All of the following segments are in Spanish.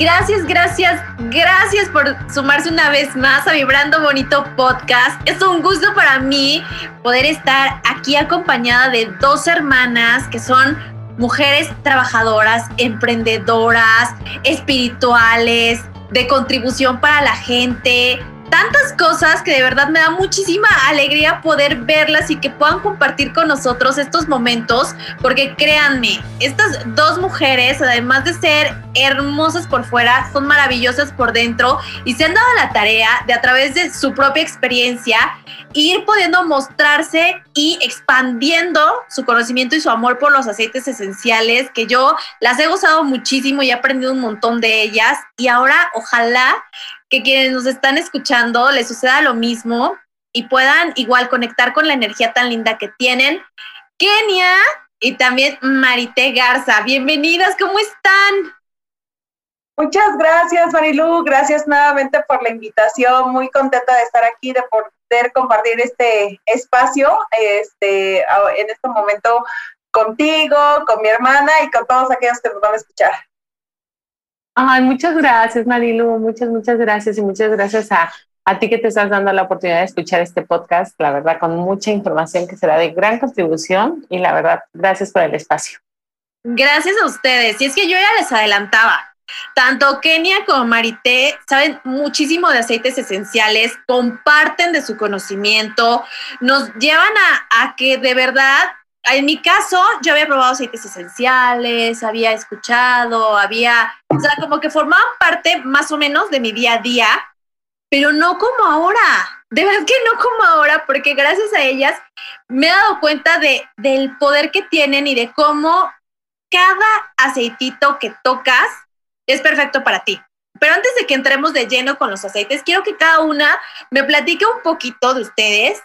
Gracias, gracias, gracias por sumarse una vez más a Vibrando Bonito Podcast. Es un gusto para mí poder estar aquí acompañada de dos hermanas que son mujeres trabajadoras, emprendedoras, espirituales, de contribución para la gente, tantas cosas que de verdad me da muchísima alegría poder verlas y que puedan compartir con nosotros estos momentos, porque créanme, estas dos mujeres, además de ser hermosas por fuera, son maravillosas por dentro y se han dado la tarea de a través de su propia experiencia ir pudiendo mostrarse y expandiendo su conocimiento y su amor por los aceites esenciales, que yo las he gozado muchísimo y he aprendido un montón de ellas. Y ahora ojalá que quienes nos están escuchando les suceda lo mismo y puedan igual conectar con la energía tan linda que tienen. Kenia y también Marité Garza, bienvenidas, ¿cómo están? Muchas gracias, Marilu. Gracias nuevamente por la invitación. Muy contenta de estar aquí, de poder compartir este espacio este, en este momento contigo, con mi hermana y con todos aquellos que nos van a escuchar. Muchas gracias, Marilu, muchas, muchas gracias y muchas gracias a, a ti que te estás dando la oportunidad de escuchar este podcast, la verdad, con mucha información que será de gran contribución y la verdad, gracias por el espacio. Gracias a ustedes. Y es que yo ya les adelantaba, tanto Kenia como Marité saben muchísimo de aceites esenciales, comparten de su conocimiento, nos llevan a, a que de verdad en mi caso, yo había probado aceites esenciales, había escuchado, había, o sea, como que formaban parte más o menos de mi día a día, pero no como ahora. De verdad que no como ahora, porque gracias a ellas me he dado cuenta de, del poder que tienen y de cómo cada aceitito que tocas es perfecto para ti. Pero antes de que entremos de lleno con los aceites, quiero que cada una me platique un poquito de ustedes,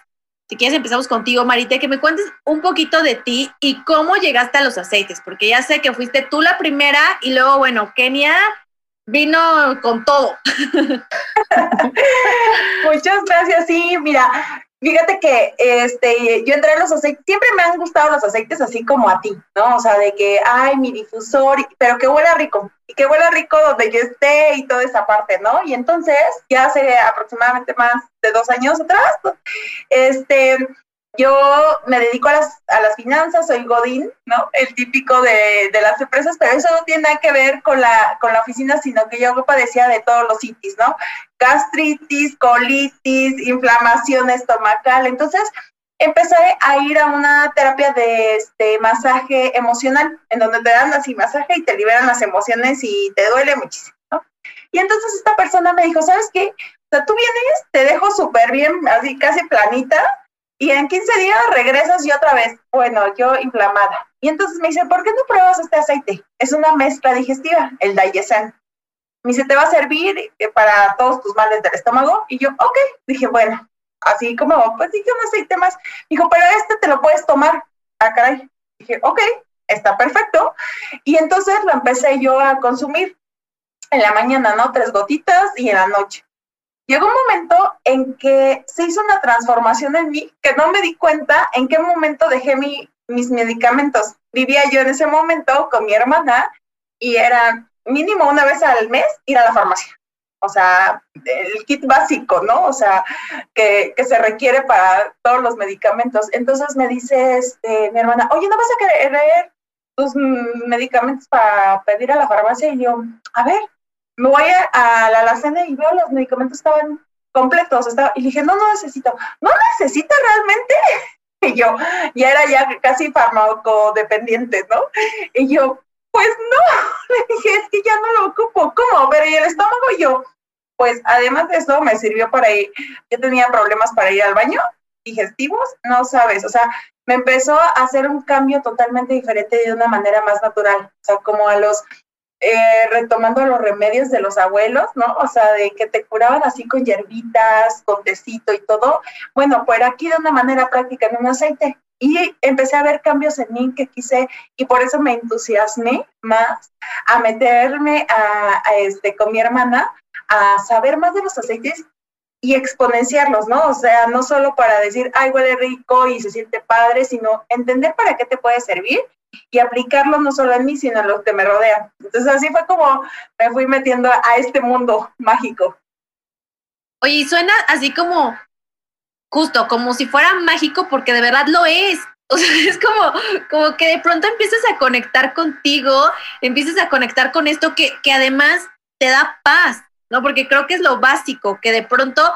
si quieres empezamos contigo, Marita, que me cuentes un poquito de ti y cómo llegaste a los aceites, porque ya sé que fuiste tú la primera y luego, bueno, Kenia vino con todo. Muchas gracias, sí, mira, Fíjate que este, yo entré en los aceites, siempre me han gustado los aceites así como a ti, ¿no? O sea, de que, ay, mi difusor, pero que huela rico, y que huela rico donde yo esté y toda esa parte, ¿no? Y entonces, ya hace aproximadamente más de dos años atrás, este, yo me dedico a las, a las finanzas, soy Godín, ¿no? El típico de, de, las empresas, pero eso no tiene nada que ver con la, con la oficina, sino que yo padecía de todos los itis, ¿no? Gastritis, colitis, inflamación estomacal. Entonces, empecé a ir a una terapia de este masaje emocional, en donde te dan así masaje y te liberan las emociones y te duele muchísimo, ¿no? Y entonces esta persona me dijo, ¿sabes qué? O sea, tú vienes, te dejo súper bien, así casi planita, y en 15 días regresas y otra vez, bueno, yo inflamada. Y entonces me dice, ¿por qué no pruebas este aceite? Es una mezcla digestiva, el Dayesan. Me dice, ¿te va a servir eh, para todos tus males del estómago? Y yo, ok. Dije, bueno, así como, pues dije un aceite más. Dijo, pero este te lo puedes tomar. Ah, caray. Dije, ok, está perfecto. Y entonces lo empecé yo a consumir en la mañana, ¿no? Tres gotitas y en la noche llegó un momento en que se hizo una transformación en mí que no me di cuenta en qué momento dejé mi, mis medicamentos. Vivía yo en ese momento con mi hermana y era mínimo una vez al mes ir a la farmacia. O sea, el kit básico, ¿no? O sea, que, que se requiere para todos los medicamentos. Entonces me dice este, mi hermana, oye, ¿no vas a querer tus medicamentos para pedir a la farmacia? Y yo, a ver, me voy a, la alacena y veo los medicamentos estaban completos. Estaba, y dije, no, no necesito. ¿No necesita realmente? Y yo, ya era ya casi farmacodependiente, ¿no? Y yo, pues no. Le dije, es que ya no lo ocupo. ¿Cómo? Pero ¿y el estómago? Y yo, pues además de eso me sirvió para ir, yo tenía problemas para ir al baño digestivos, no sabes, o sea, me empezó a hacer un cambio totalmente diferente de una manera más natural, o sea, como a los, eh, retomando los remedios de los abuelos, ¿no? O sea, de que te curaban así con hierbitas, con tecito y todo. Bueno, pues aquí de una manera práctica en un aceite. Y empecé a ver cambios en mí que quise, y por eso me entusiasmé más a meterme a, a este, con mi hermana a saber más de los aceites y exponenciarlos, ¿no? O sea, no solo para decir, ay, huele rico y se siente padre, sino entender para qué te puede servir y aplicarlo no solo en mí, sino en los que me rodean. Entonces así fue como me fui metiendo a este mundo mágico. Oye, suena así como, justo, como si fuera mágico, porque de verdad lo es. O sea, es como, como que de pronto empiezas a conectar contigo, empiezas a conectar con esto que, que además te da paz. ¿no? Porque creo que es lo básico, que de pronto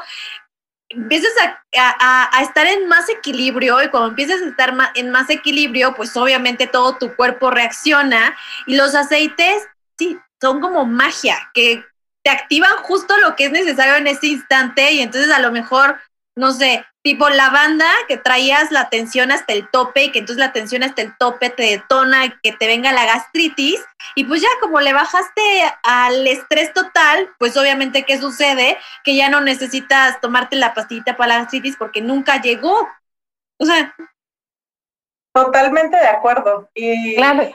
empiezas a, estar en más equilibrio y cuando empiezas a estar en más equilibrio, pues obviamente todo tu cuerpo reacciona y los aceites, sí, son como magia, que te activan justo lo que es necesario en ese instante y entonces a lo mejor, no sé, tipo lavanda, que traías la tensión hasta el tope y que entonces la tensión hasta el tope te detona que te venga la gastritis y pues ya como le bajaste al estrés total, pues obviamente ¿qué sucede? Que ya no necesitas tomarte la pastillita para la gastritis porque nunca llegó. O sea... Totalmente de acuerdo. Y... Claro.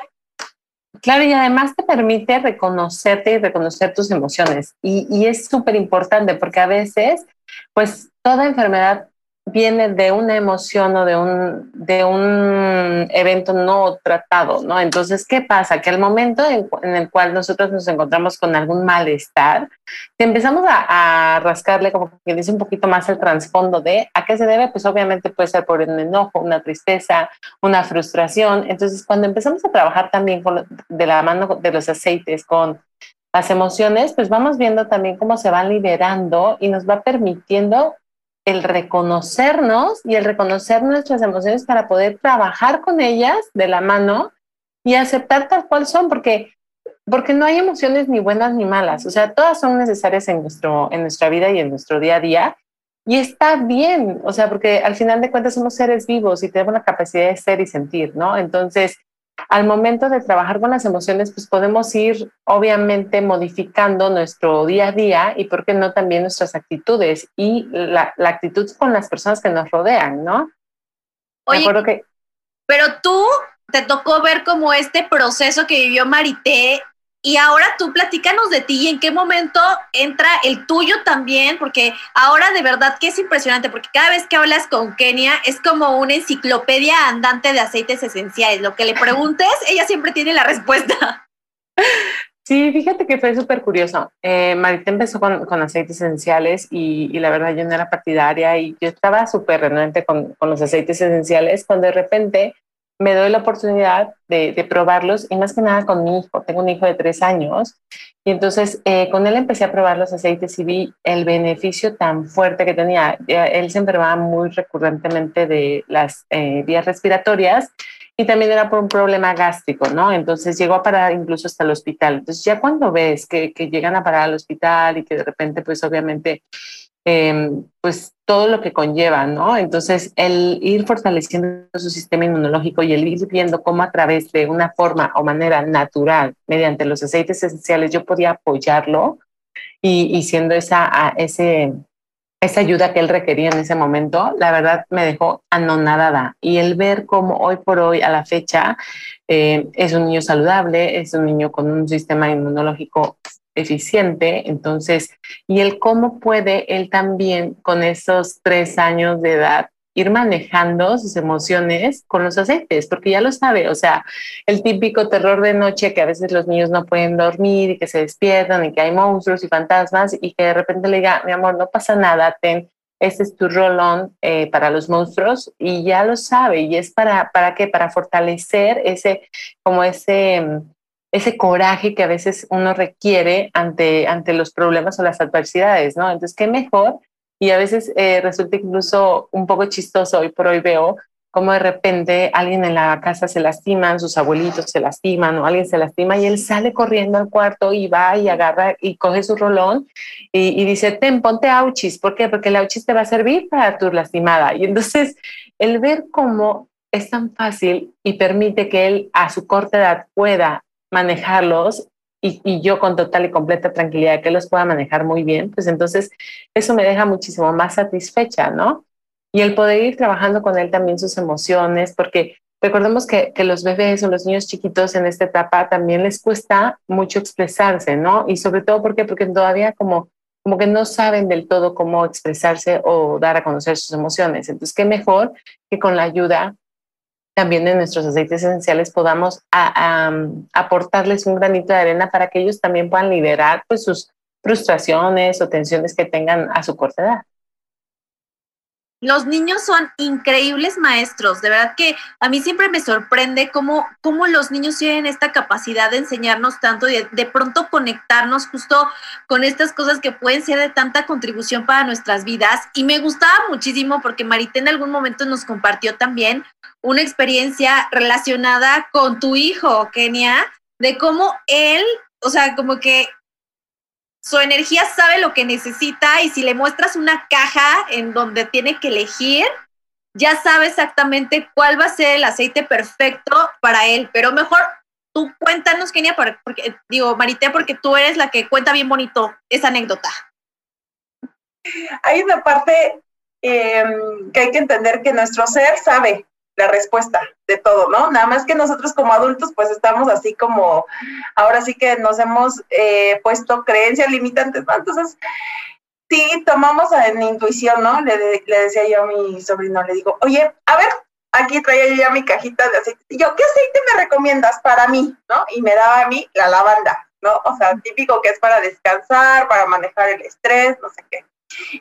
Claro, y además te permite reconocerte y reconocer tus emociones. Y, y es súper importante porque a veces, pues toda enfermedad viene de una emoción o de un, de un evento no tratado, ¿no? Entonces, ¿qué pasa? Que al momento en, el cual nosotros nos encontramos con algún malestar, empezamos a, rascarle como que dice un poquito más el trasfondo de a qué se debe, pues obviamente puede ser por un enojo, una tristeza, una frustración. Entonces, cuando empezamos a trabajar también de la mano de los aceites con las emociones, pues vamos viendo también cómo se van liberando y nos va permitiendo el reconocernos y el reconocer nuestras emociones para poder trabajar con ellas de la mano y aceptar tal cual son, porque, porque no hay emociones ni buenas ni malas, o sea, todas son necesarias en, nuestro, en nuestra vida y en nuestro día a día. Y está bien, o sea, porque al final de cuentas somos seres vivos y tenemos la capacidad de ser y sentir, ¿no? Entonces, al momento de trabajar con las emociones, pues podemos ir obviamente modificando nuestro día a día y, ¿por qué no, también nuestras actitudes y la, actitud con las personas que nos rodean, ¿no? Oye, que... pero tú te tocó ver como este proceso que vivió Marité y ahora tú platícanos de ti y en qué momento entra el tuyo también, porque ahora de verdad que es impresionante, porque cada vez que hablas con Kenia es como una enciclopedia andante de aceites esenciales. Lo que le preguntes, ella siempre tiene la respuesta. Sí, fíjate que fue súper curioso. Eh, Marita empezó con, con aceites esenciales y, y, la verdad yo no era partidaria y yo estaba súper renuente con, con los aceites esenciales cuando de repente me doy la oportunidad de, probarlos y más que nada con mi hijo. Tengo un hijo de tres años y entonces eh, con él empecé a probar los aceites y vi el beneficio tan fuerte que tenía. Él se enfermaba muy recurrentemente de las eh, vías respiratorias y también era por un problema gástrico, ¿no? Entonces llegó a parar incluso hasta el hospital. Entonces ya cuando ves que, que llegan a parar al hospital y que de repente pues obviamente Em, pues todo lo que conlleva, ¿no? Entonces, el ir fortaleciendo su sistema inmunológico y el ir viendo cómo a través de una forma o manera natural, mediante los aceites esenciales, yo podía apoyarlo y, siendo esa, ese, esa ayuda que él requería en ese momento, la verdad me dejó anonadada. Y el ver cómo hoy por hoy, a la fecha, eh, es un niño saludable, es un niño con un sistema inmunológico eficiente, entonces, y el cómo puede él también con esos tres años de edad ir manejando sus emociones con los aceites, porque ya lo sabe, o sea, el típico terror de noche que a veces los niños no pueden dormir y que se despiertan y que hay monstruos y fantasmas y que de repente le diga, mi amor, no pasa nada, ten, este es tu rolón eh, para los monstruos y ya lo sabe y es para, ¿para qué? Para fortalecer ese, como ese ese coraje que a veces uno requiere ante, ante los problemas o las adversidades, ¿no? Entonces, qué mejor. Y a veces eh, resulta incluso un poco chistoso, hoy por hoy veo como de repente alguien en la casa se lastima, sus abuelitos se lastiman o alguien se lastima y él sale corriendo al cuarto y va y agarra y coge su rolón y, dice, ten, ponte auchis. ¿Por qué? Porque el auchis te va a servir para tu lastimada. Y entonces el ver cómo es tan fácil y permite que él a su corta edad pueda manejarlos y, yo con total y completa tranquilidad que los pueda manejar muy bien, pues entonces eso me deja muchísimo más satisfecha, ¿no? y el poder ir trabajando con él también sus emociones, porque recordemos que, que, los bebés o los niños chiquitos en esta etapa también les cuesta mucho expresarse, ¿no? Y sobre todo porque, porque todavía como, como que no saben del todo cómo expresarse o dar a conocer sus emociones. Entonces, qué mejor que con la ayuda también de nuestros aceites esenciales podamos aportarles un granito de arena para que ellos también puedan liberar pues, sus frustraciones o tensiones que tengan a su corta edad. Los niños son increíbles maestros, de verdad que a mí siempre me sorprende cómo, cómo los niños tienen esta capacidad de enseñarnos tanto y de, pronto conectarnos justo con estas cosas que pueden ser de tanta contribución para nuestras vidas. Y me gustaba muchísimo porque Marita en algún momento nos compartió también una experiencia relacionada con tu hijo, Kenia, de cómo él, o sea, como que su energía sabe lo que necesita y si le muestras una caja en donde tiene que elegir, ya sabe exactamente cuál va a ser el aceite perfecto para él. Pero mejor tú cuéntanos, Kenia, porque, digo, Marité, porque tú eres la que cuenta bien bonito esa anécdota. Hay una parte em, que hay que entender que nuestro ser sabe la respuesta de todo, ¿no? Nada más que nosotros como adultos pues estamos así como, ahora sí que nos hemos eh, puesto creencias limitantes, ¿no? Entonces, sí, tomamos en intuición, ¿no? Le, le, decía yo a mi sobrino, le digo, oye, a ver, aquí traía yo ya mi cajita de aceite. Y yo, ¿qué aceite me recomiendas para mí, no? Y me daba a mí la lavanda, ¿no? O sea, típico que es para descansar, para manejar el estrés, no sé qué.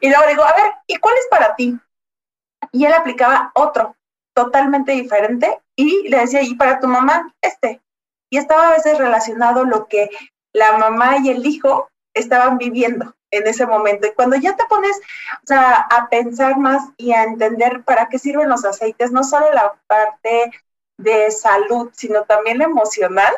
Y luego digo, a ver, ¿y cuál es para ti? Y él aplicaba otro, totalmente diferente y le decía, ¿y para tu mamá? Este. Y estaba a veces relacionado lo que la mamá y el hijo estaban viviendo en ese momento. Y cuando ya te pones a pensar más y a entender para qué sirven los aceites, no solo la parte de salud, sino también emocional,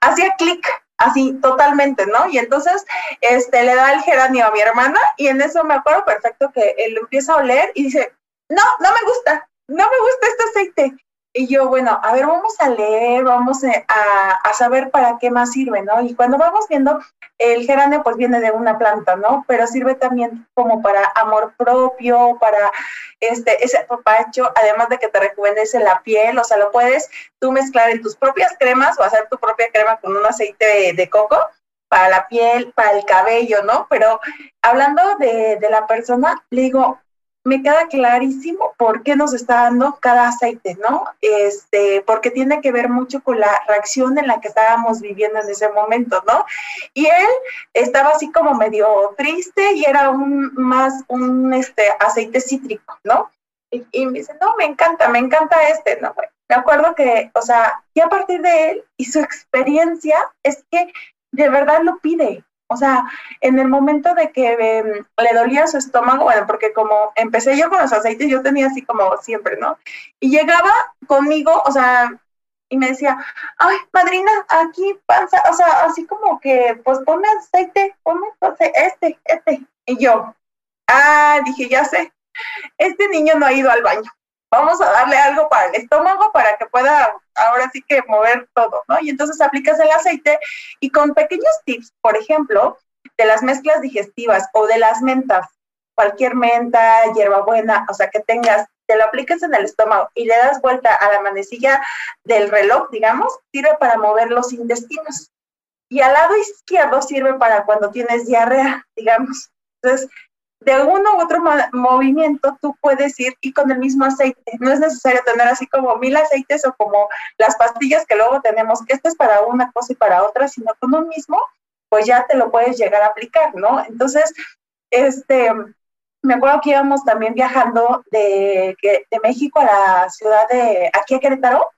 hacía clic así totalmente, ¿no? Y entonces este, le da el geranio a mi hermana y en eso me acuerdo perfecto que él empieza a oler y dice, no, no me gusta no me gusta este aceite. Y yo, bueno, a ver, vamos a leer, vamos a, a, saber para qué más sirve, ¿no? Y cuando vamos viendo, el geranio pues viene de una planta, ¿no? Pero sirve también como para amor propio, para este, ese papacho, además de que te rejuvenece la piel, o sea, lo puedes tú mezclar en tus propias cremas o hacer tu propia crema con un aceite de, de coco para la piel, para el cabello, ¿no? Pero hablando de, de la persona, le digo, me queda clarísimo por qué nos está dando cada aceite, ¿no? Este, porque tiene que ver mucho con la reacción en la que estábamos viviendo en ese momento, ¿no? Y él estaba así como medio triste y era un más un este aceite cítrico, ¿no? Y, y me dice, no, me encanta, me encanta este, ¿no? Me acuerdo que, o sea, y a partir de él y su experiencia es que de verdad lo pide, o sea, en el momento de que em, le dolía su estómago, bueno, porque como empecé yo con los aceites, yo tenía así como siempre, ¿no? Y llegaba conmigo, o sea, y me decía, ay, madrina, aquí pasa, o sea, así como que, pues ponme aceite, ponme este, este. Y yo, ah, dije, ya sé, este niño no ha ido al baño vamos a darle algo para el estómago para que pueda ahora sí que mover todo, ¿no? Y entonces aplicas el aceite y con pequeños tips, por ejemplo, de las mezclas digestivas o de las mentas, cualquier menta, hierbabuena, o sea, que tengas, te lo aplicas en el estómago y le das vuelta a la manecilla del reloj, digamos, sirve para mover los intestinos. Y al lado izquierdo sirve para cuando tienes diarrea, digamos. Entonces, de uno u otro movimiento tú puedes ir y con el mismo aceite. No es necesario tener así como mil aceites o como las pastillas que luego tenemos, que esto es para una cosa y para otra, sino con un mismo, pues ya te lo puedes llegar a aplicar, ¿no? Entonces, este, me acuerdo que íbamos también viajando de, de México a la ciudad de, aquí a Querétaro,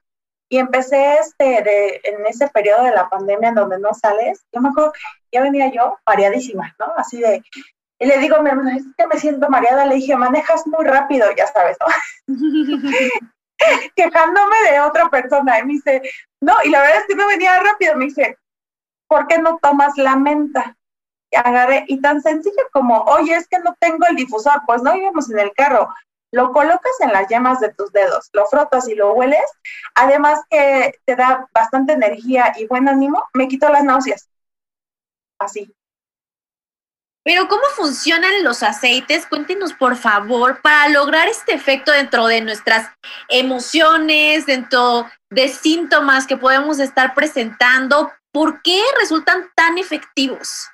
y empecé este, de, en ese periodo de la pandemia en donde no sales, yo me acuerdo ya venía yo mareadísima, ¿no? Así de, y le digo, mi es que me siento mareada. Le dije, manejas muy rápido, ya sabes, ¿no? quejándome de otra persona. Y me dice, no, y la verdad es que no venía rápido. Me dice, ¿por qué no tomas la menta? Y agarré, y tan sencillo como, oye, es que no tengo el difusor, pues no íbamos en el carro. Lo colocas en las yemas de tus dedos, lo frotas y lo hueles. Además que te da bastante energía y buen ánimo, me quito las náuseas. Así. Pero ¿cómo funcionan los aceites? Cuéntenos, por favor, para lograr este efecto dentro de nuestras emociones, dentro de síntomas que podemos estar presentando. ¿Por qué resultan tan efectivos?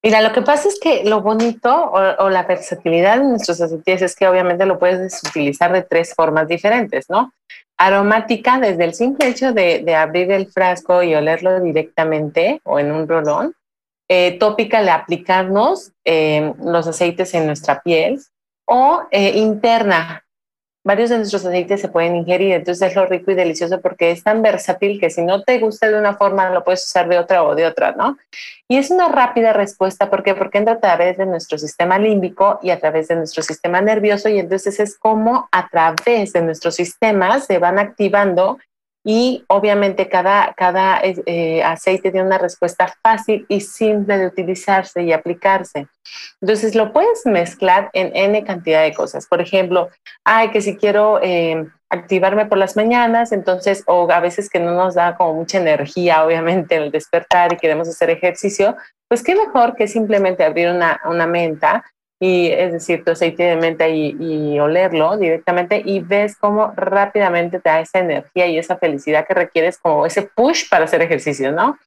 Mira, lo que pasa es que lo bonito o, la versatilidad de nuestros aceites es que obviamente lo puedes utilizar de tres formas diferentes, ¿no? Aromática, desde el simple hecho de, de abrir el frasco y olerlo directamente o en un rolón eh, tópica de aplicarnos eh, los aceites en nuestra piel o eh, interna. Varios de nuestros aceites se pueden ingerir, entonces es lo rico y delicioso porque es tan versátil que si no te gusta de una forma, lo puedes usar de otra o de otra, ¿no? Y es una rápida respuesta, ¿por qué? Porque entra a través de nuestro sistema límbico y a través de nuestro sistema nervioso y entonces es como a través de nuestros sistemas se van activando y obviamente cada, cada eh, aceite tiene una respuesta fácil y simple de utilizarse y aplicarse. Entonces lo puedes mezclar en N cantidad de cosas. Por ejemplo, ay, que si quiero em, activarme por las mañanas, entonces, o a veces que no nos da como mucha energía, obviamente, el despertar y queremos hacer ejercicio, pues qué mejor que simplemente abrir una, una menta y es decir, tu aceite de menta y, olerlo directamente y ves cómo rápidamente te da esa energía y esa felicidad que requieres como ese push para hacer ejercicio, ¿no?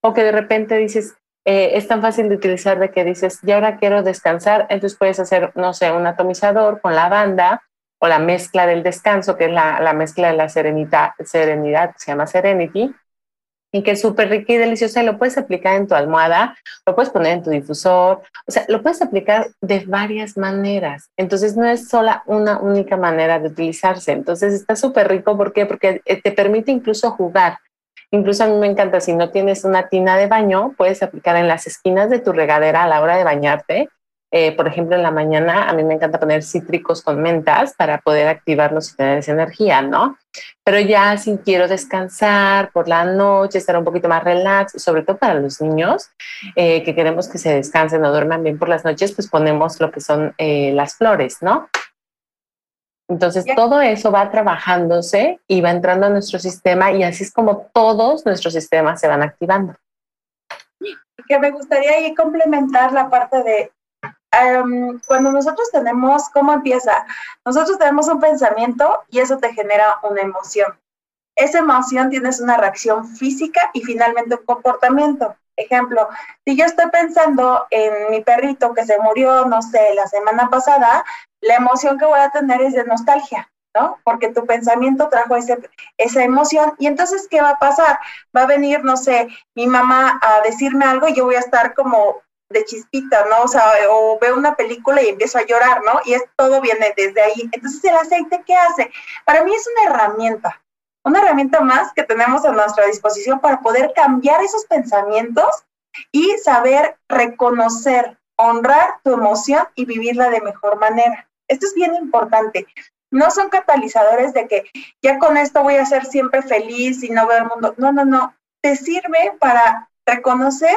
O que de repente dices, eh, es tan fácil de utilizar de que dices, ya ahora quiero descansar, entonces puedes hacer, no sé, un atomizador con lavanda o la mezcla del descanso, que es la, la mezcla de la serenidad, serenidad, que se llama Serenity, y que es súper rica y deliciosa y lo puedes aplicar en tu almohada, lo puedes poner en tu difusor, o sea, lo puedes aplicar de varias maneras. Entonces no es sola una única manera de utilizarse. Entonces está súper rico, ¿por qué? Porque eh, te permite incluso jugar. Incluso a mí me encanta, si no tienes una tina de baño, puedes aplicar en las esquinas de tu regadera a la hora de bañarte eh, por ejemplo, en la mañana a mí me encanta poner cítricos con mentas para poder activarlos y tener esa energía, ¿no? Pero ya si quiero descansar por la noche, estar un poquito más relax, sobre todo para los niños eh, que queremos que se descansen o duerman bien por las noches, pues ponemos lo que son eh, las flores, ¿no? Entonces todo eso va trabajándose y va entrando a nuestro sistema y así es como todos nuestros sistemas se van activando. Que me gustaría ahí complementar la parte de Em, cuando nosotros tenemos, ¿cómo empieza? Nosotros tenemos un pensamiento y eso te genera una emoción. Esa emoción tienes una reacción física y finalmente un comportamiento. Ejemplo, si yo estoy pensando en mi perrito que se murió, no sé, la semana pasada, la emoción que voy a tener es de nostalgia, ¿no? Porque tu pensamiento trajo ese, esa emoción. Y entonces, ¿qué va a pasar? Va a venir, no sé, mi mamá a decirme algo y yo voy a estar como de chispita, ¿no? O sea, o veo una película y empiezo a llorar, ¿no? Y es todo viene desde ahí. Entonces, ¿el aceite qué hace? Para mí es una herramienta, una herramienta más que tenemos a nuestra disposición para poder cambiar esos pensamientos y saber reconocer, honrar tu emoción y vivirla de mejor manera. Esto es bien importante. No son catalizadores de que ya con esto voy a ser siempre feliz y no veo el mundo. No, no, no. Te sirve para reconocer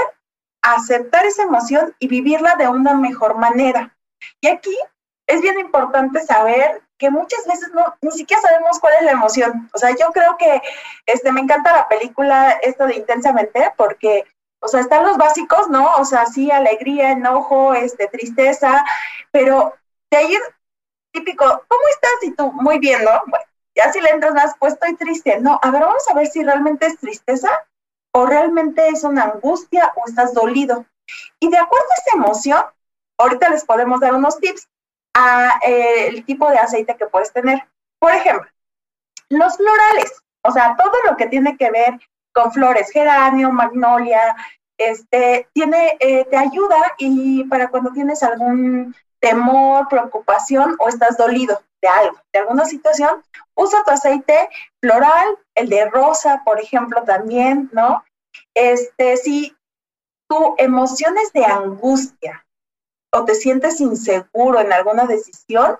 aceptar esa emoción y vivirla de una mejor manera. Y aquí es bien importante saber que muchas veces no, ni siquiera sabemos cuál es la emoción. O sea, yo creo que este, me encanta la película esto de Intensamente porque, o sea, están los básicos, ¿no? O sea, sí, alegría, enojo, este, tristeza, pero de ahí típico, ¿cómo estás? Y tú, muy bien, ¿no? Bueno, ya si le entras más, pues estoy triste. No, a ver, vamos a ver si realmente es tristeza o realmente es una angustia o estás dolido. Y de acuerdo a esa emoción, ahorita les podemos dar unos tips a eh, el tipo de aceite que puedes tener. Por ejemplo, los florales, o sea, todo lo que tiene que ver con flores, geranio, magnolia, este, tiene, eh, te ayuda y para cuando tienes algún temor, preocupación o estás dolido de algo, de alguna situación, usa tu aceite floral, el de rosa, por ejemplo, también, ¿no? Este, si tu emociones de angustia o te sientes inseguro en alguna decisión,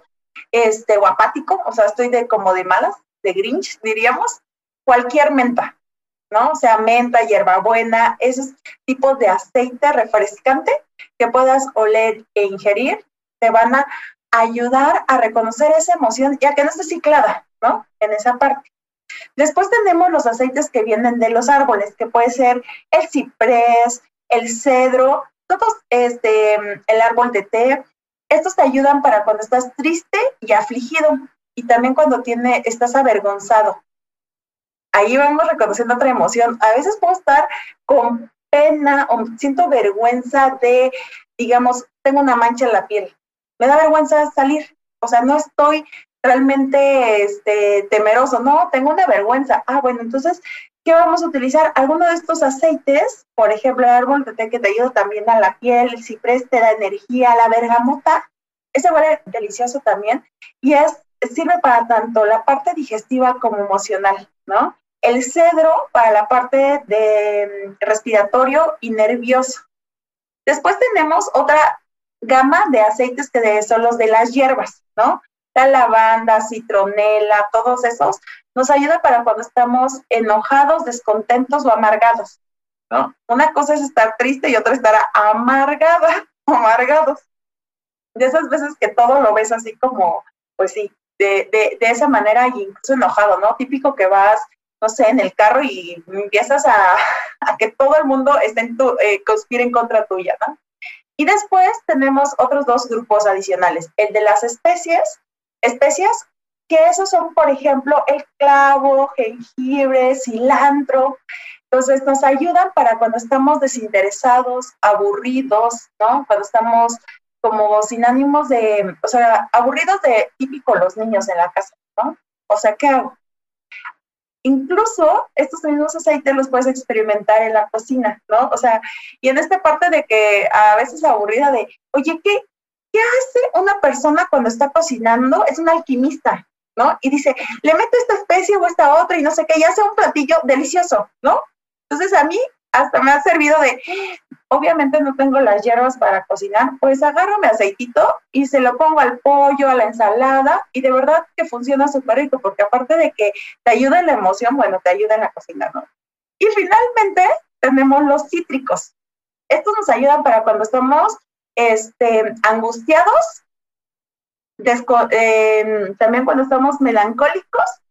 este, o apático, o sea, estoy de como de malas, de Grinch, diríamos, cualquier menta, ¿no? O sea, menta, hierbabuena, esos tipos de aceite refrescante que puedas oler e ingerir, te van a ayudar a reconocer esa emoción, ya que no está ciclada, ¿no? En esa parte. Después tenemos los aceites que vienen de los árboles, que puede ser el ciprés, el cedro, todos este, el árbol de té. Estos te ayudan para cuando estás triste y afligido y también cuando tiene, estás avergonzado. Ahí vamos reconociendo otra emoción. A veces puedo estar con pena o siento vergüenza de, digamos, tengo una mancha en la piel. Me da vergüenza salir. O sea, no estoy realmente este, temeroso, no, tengo una vergüenza. Ah, bueno, entonces, ¿qué vamos a utilizar? Alguno de estos aceites, por ejemplo, el árbol de té que te ayuda también a la piel, el ciprés te da energía, la bergamota, ese huele delicioso también y es, sirve para tanto la parte digestiva como emocional, ¿no? El cedro para la parte de mm, respiratorio y nervioso. Después tenemos otra gama de aceites que son los de las hierbas, ¿no? la lavanda, citronela, todos esos, nos ayuda para cuando estamos enojados, descontentos o amargados, ¿no? Una cosa es estar triste y otra estar amargada amargados. De esas veces que todo lo ves así como, pues sí, de, de, de esa manera y incluso enojado, ¿no? Típico que vas, no sé, en el carro y empiezas a, a que todo el mundo esté en tu, eh, conspire en contra tuya, ¿no? Y después tenemos otros dos grupos adicionales, el de las especies especias, que esos son, por ejemplo, el clavo, jengibre, cilantro. Entonces nos ayudan para cuando estamos desinteresados, aburridos, ¿no? Cuando estamos como sin ánimos de, o sea, aburridos de típico los niños en la casa, ¿no? O sea, ¿qué hago? Incluso estos mismos aceites los puedes experimentar en la cocina, ¿no? O sea, y en esta parte de que a veces aburrida de, oye, ¿qué, ¿qué hace una persona cuando está cocinando? Es un alquimista, ¿no? Y dice, le meto esta especie o esta otra y no sé qué, y hace un platillo delicioso, ¿no? Entonces a mí hasta me ha servido de, obviamente no tengo las hierbas para cocinar, pues agarro mi aceitito y se lo pongo al pollo, a la ensalada, y de verdad que funciona súper rico, porque aparte de que te ayuda en la emoción, bueno, te ayuda en la cocina, ¿no? Y finalmente tenemos los cítricos. Estos nos ayudan para cuando estamos este, angustiados, em, también cuando estamos melancólicos,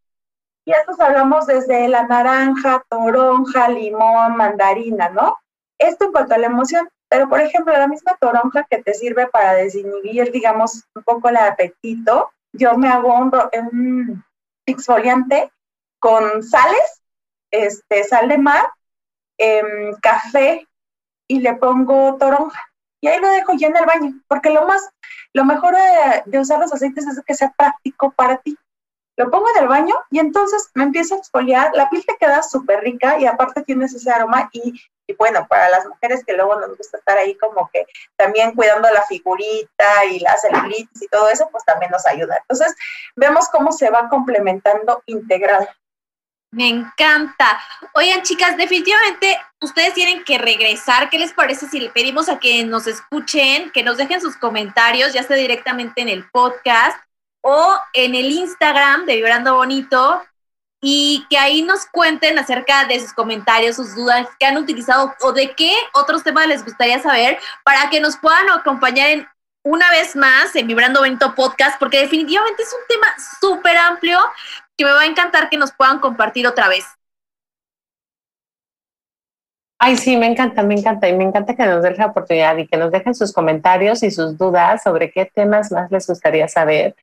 y estos hablamos desde la naranja, toronja, limón, mandarina, ¿no? Esto en cuanto a la emoción, pero por ejemplo, la misma toronja que te sirve para desinhibir, digamos, un poco el apetito, yo me hago un, exfoliante con sales, este, sal de mar, em, café y le pongo toronja y ahí lo dejo ya en el baño, porque lo más, lo mejor de, usar los aceites es que sea práctico para ti. Lo pongo en el baño y entonces me empiezo a exfoliar, la piel te queda súper rica y aparte tienes ese aroma y, bueno, para las mujeres que luego nos gusta estar ahí como que también cuidando la figurita y la celulitis y todo eso, pues también nos ayuda. Entonces, vemos cómo se va complementando integral. Me encanta. Oigan, chicas, definitivamente ustedes tienen que regresar. ¿Qué les parece si le pedimos a que nos escuchen, que nos dejen sus comentarios, ya sea directamente en el podcast o en el Instagram de Vibrando Bonito? Y que ahí nos cuenten acerca de sus comentarios, sus dudas que han utilizado o de qué otros temas les gustaría saber para que nos puedan acompañar en una vez más en Vibrando Bonito Podcast, porque definitivamente es un tema súper amplio que me va a encantar que nos puedan compartir otra vez. Ay, sí, me encanta, me encanta. Y me encanta que nos den la oportunidad y que nos dejen sus comentarios y sus dudas sobre qué temas más les gustaría saber,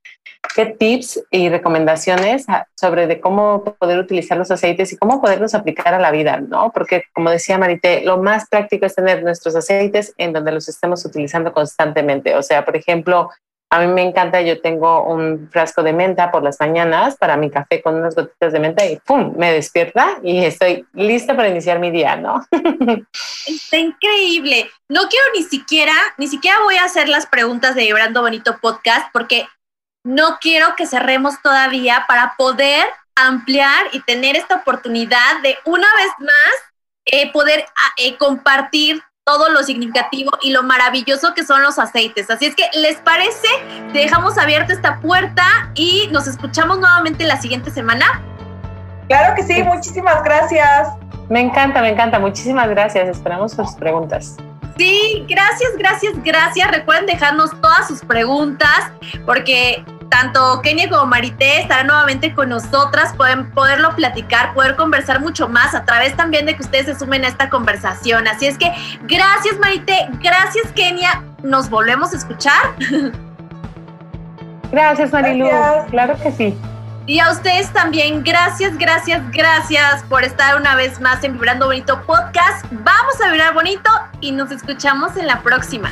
qué tips y recomendaciones sobre de cómo poder utilizar los aceites y cómo poderlos aplicar a la vida, ¿no? Porque, como decía Marité, lo más práctico es tener nuestros aceites en donde los estemos utilizando constantemente. O sea, por ejemplo, a mí me encanta, yo tengo un frasco de menta por las mañanas para mi café con unas gotitas de menta y ¡pum! me despierta y estoy lista para iniciar mi día, ¿no? Está increíble. No quiero ni siquiera, ni siquiera voy a hacer las preguntas de Vibrando Bonito Podcast porque no quiero que cerremos todavía para poder ampliar y tener esta oportunidad de una vez más eh, poder ah, eh, compartir todo lo significativo y lo maravilloso que son los aceites. Así es que, ¿les parece? Te dejamos abierta esta puerta y nos escuchamos nuevamente la siguiente semana. Claro que sí, muchísimas gracias. Me encanta, me encanta. Muchísimas gracias. Esperamos sus preguntas. Sí, gracias, gracias, gracias. Recuerden dejarnos todas sus preguntas porque tanto Kenia como Marité estarán nuevamente con nosotras, pueden poderlo platicar, poder conversar mucho más a través también de que ustedes se sumen a esta conversación. Así es que gracias Marité, gracias Kenia, nos volvemos a escuchar. Gracias Marilu, claro que sí. Y a ustedes también, gracias, gracias, gracias por estar una vez más en Vibrando Bonito Podcast. Vamos a vibrar bonito y nos escuchamos en la próxima.